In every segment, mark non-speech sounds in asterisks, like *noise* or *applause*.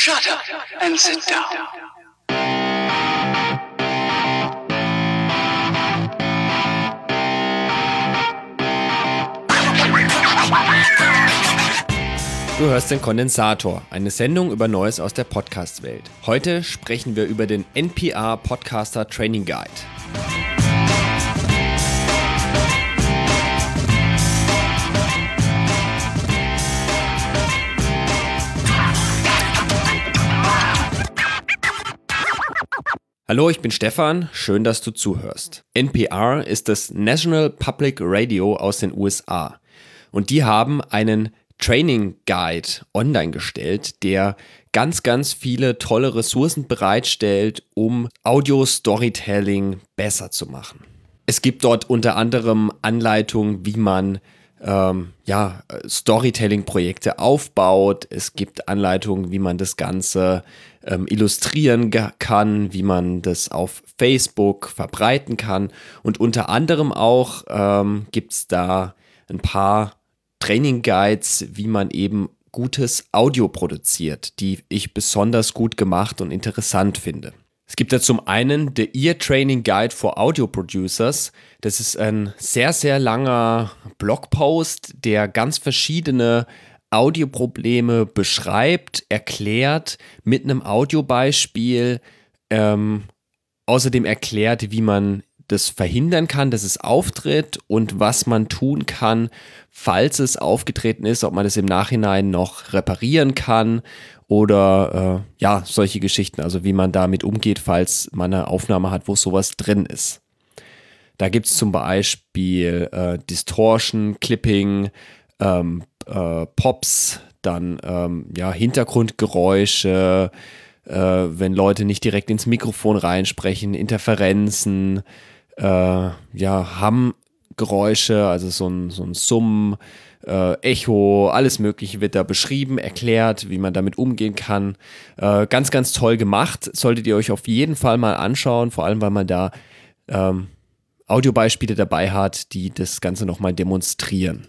Shut up and sit down. Du hörst den Kondensator, eine Sendung über Neues aus der Podcast-Welt. Heute sprechen wir über den NPR Podcaster Training Guide. Hallo, ich bin Stefan, schön, dass du zuhörst. NPR ist das National Public Radio aus den USA und die haben einen Training Guide online gestellt, der ganz, ganz viele tolle Ressourcen bereitstellt, um Audio-Storytelling besser zu machen. Es gibt dort unter anderem Anleitungen, wie man ähm, ja, Storytelling-Projekte aufbaut. Es gibt Anleitungen, wie man das Ganze ähm, illustrieren kann, wie man das auf Facebook verbreiten kann. Und unter anderem auch ähm, gibt es da ein paar Training Guides, wie man eben gutes Audio produziert, die ich besonders gut gemacht und interessant finde. Es gibt da zum einen The Ear Training Guide for Audio Producers. Das ist ein sehr, sehr langer Blogpost, der ganz verschiedene Audioprobleme beschreibt, erklärt mit einem Audiobeispiel. Ähm, außerdem erklärt, wie man das verhindern kann, dass es auftritt und was man tun kann, falls es aufgetreten ist, ob man es im Nachhinein noch reparieren kann oder äh, ja, solche Geschichten, also wie man damit umgeht, falls man eine Aufnahme hat, wo sowas drin ist. Da gibt es zum Beispiel äh, Distortion, Clipping, ähm, äh, Pops, dann ähm, ja, Hintergrundgeräusche, äh, wenn Leute nicht direkt ins Mikrofon reinsprechen, Interferenzen, äh, ja, Hammgeräusche, also so ein, so ein Summen, äh, Echo, alles Mögliche wird da beschrieben, erklärt, wie man damit umgehen kann. Äh, ganz, ganz toll gemacht. Solltet ihr euch auf jeden Fall mal anschauen, vor allem weil man da ähm, Audiobeispiele dabei hat, die das Ganze nochmal demonstrieren.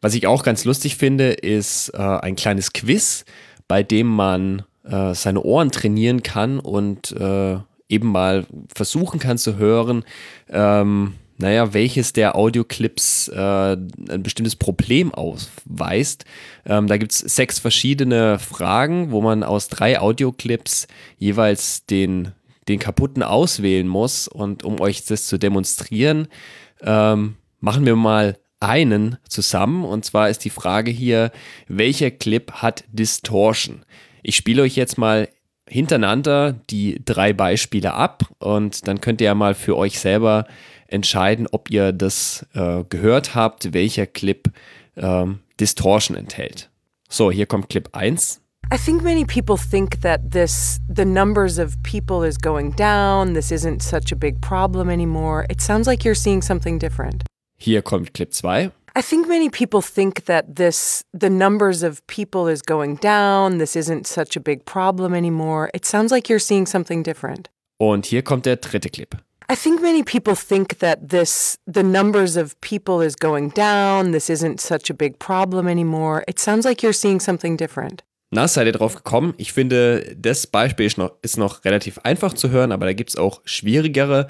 Was ich auch ganz lustig finde, ist äh, ein kleines Quiz, bei dem man äh, seine Ohren trainieren kann und äh, eben mal versuchen kann zu hören, ähm, naja, welches der Audioclips äh, ein bestimmtes Problem ausweist. Ähm, da gibt es sechs verschiedene Fragen, wo man aus drei Audioclips jeweils den, den kaputten auswählen muss. Und um euch das zu demonstrieren, ähm, machen wir mal einen zusammen. Und zwar ist die Frage hier, welcher Clip hat Distortion? Ich spiele euch jetzt mal hintereinander die drei Beispiele ab und dann könnt ihr ja mal für euch selber entscheiden, ob ihr das äh, gehört habt, welcher Clip ähm, Distortion enthält. So, hier kommt Clip 1. I think many people think that this the numbers of people is going down, this isn't such a big problem anymore. It sounds like you're seeing something different. Hier kommt Clip 2. I think many people think that this the numbers of people is going down, this isn't such a big problem anymore. It sounds like you're seeing something different. Und hier kommt der dritte Clip. I think many people think that this the numbers of people is going down, this isn't such a big problem anymore. It sounds like you're seeing something different. Na, seid ihr drauf gekommen? Ich finde, das Beispiel ist noch, ist noch relativ einfach zu hören, aber da gibt es auch schwierigere.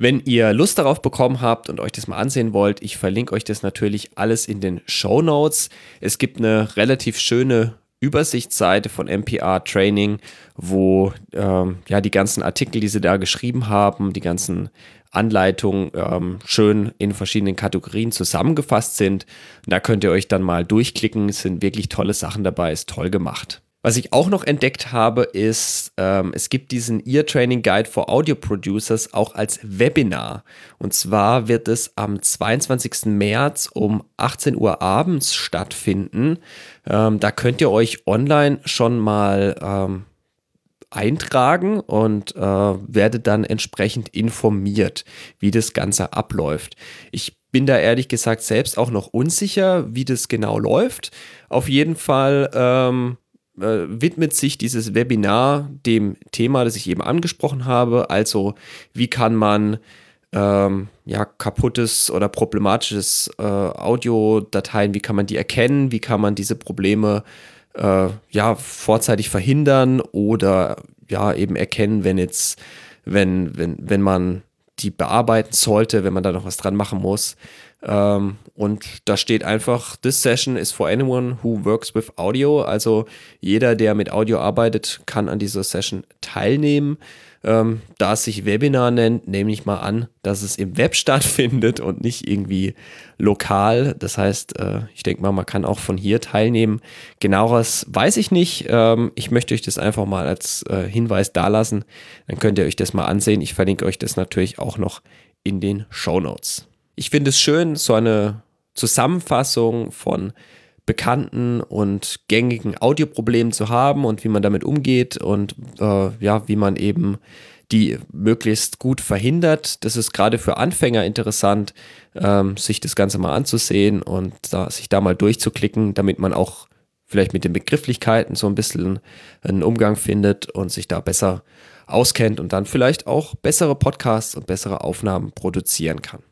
Wenn ihr Lust darauf bekommen habt und euch das mal ansehen wollt, ich verlinke euch das natürlich alles in den Show Notes. Es gibt eine relativ schöne Übersichtsseite von MPR Training, wo ähm, ja die ganzen Artikel, die sie da geschrieben haben, die ganzen Anleitungen ähm, schön in verschiedenen Kategorien zusammengefasst sind. Da könnt ihr euch dann mal durchklicken. Es sind wirklich tolle Sachen dabei, ist toll gemacht. Was ich auch noch entdeckt habe, ist, ähm, es gibt diesen Ear Training Guide for Audio Producers auch als Webinar. Und zwar wird es am 22. März um 18 Uhr abends stattfinden. Ähm, da könnt ihr euch online schon mal ähm, eintragen und äh, werdet dann entsprechend informiert, wie das Ganze abläuft. Ich bin da ehrlich gesagt selbst auch noch unsicher, wie das genau läuft. Auf jeden Fall ähm, äh, widmet sich dieses Webinar dem Thema, das ich eben angesprochen habe. Also, wie kann man ähm, ja, kaputtes oder problematisches äh, Audiodateien, wie kann man die erkennen, wie kann man diese Probleme äh, ja vorzeitig verhindern oder ja eben erkennen, wenn jetzt, wenn, wenn, wenn man die bearbeiten sollte, wenn man da noch was dran machen muss. Ähm, und da steht einfach, this session is for anyone who works with audio. Also jeder, der mit Audio arbeitet, kann an dieser Session teilnehmen. Ähm, da es sich Webinar nennt, nehme ich mal an, dass es im Web *laughs* stattfindet und nicht irgendwie lokal. Das heißt, äh, ich denke mal, man kann auch von hier teilnehmen. Genaueres weiß ich nicht. Ähm, ich möchte euch das einfach mal als äh, Hinweis dalassen. Dann könnt ihr euch das mal ansehen. Ich verlinke euch das natürlich auch noch in den Show Notes. Ich finde es schön, so eine Zusammenfassung von bekannten und gängigen Audioproblemen zu haben und wie man damit umgeht und äh, ja, wie man eben die möglichst gut verhindert. Das ist gerade für Anfänger interessant, ähm, sich das Ganze mal anzusehen und da, sich da mal durchzuklicken, damit man auch vielleicht mit den Begrifflichkeiten so ein bisschen einen Umgang findet und sich da besser auskennt und dann vielleicht auch bessere Podcasts und bessere Aufnahmen produzieren kann.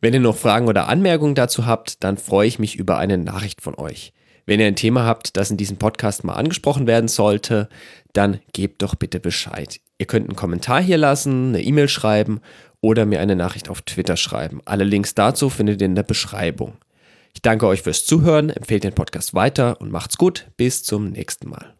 Wenn ihr noch Fragen oder Anmerkungen dazu habt, dann freue ich mich über eine Nachricht von euch. Wenn ihr ein Thema habt, das in diesem Podcast mal angesprochen werden sollte, dann gebt doch bitte Bescheid. Ihr könnt einen Kommentar hier lassen, eine E-Mail schreiben oder mir eine Nachricht auf Twitter schreiben. Alle Links dazu findet ihr in der Beschreibung. Ich danke euch fürs Zuhören, empfehlt den Podcast weiter und macht's gut. Bis zum nächsten Mal.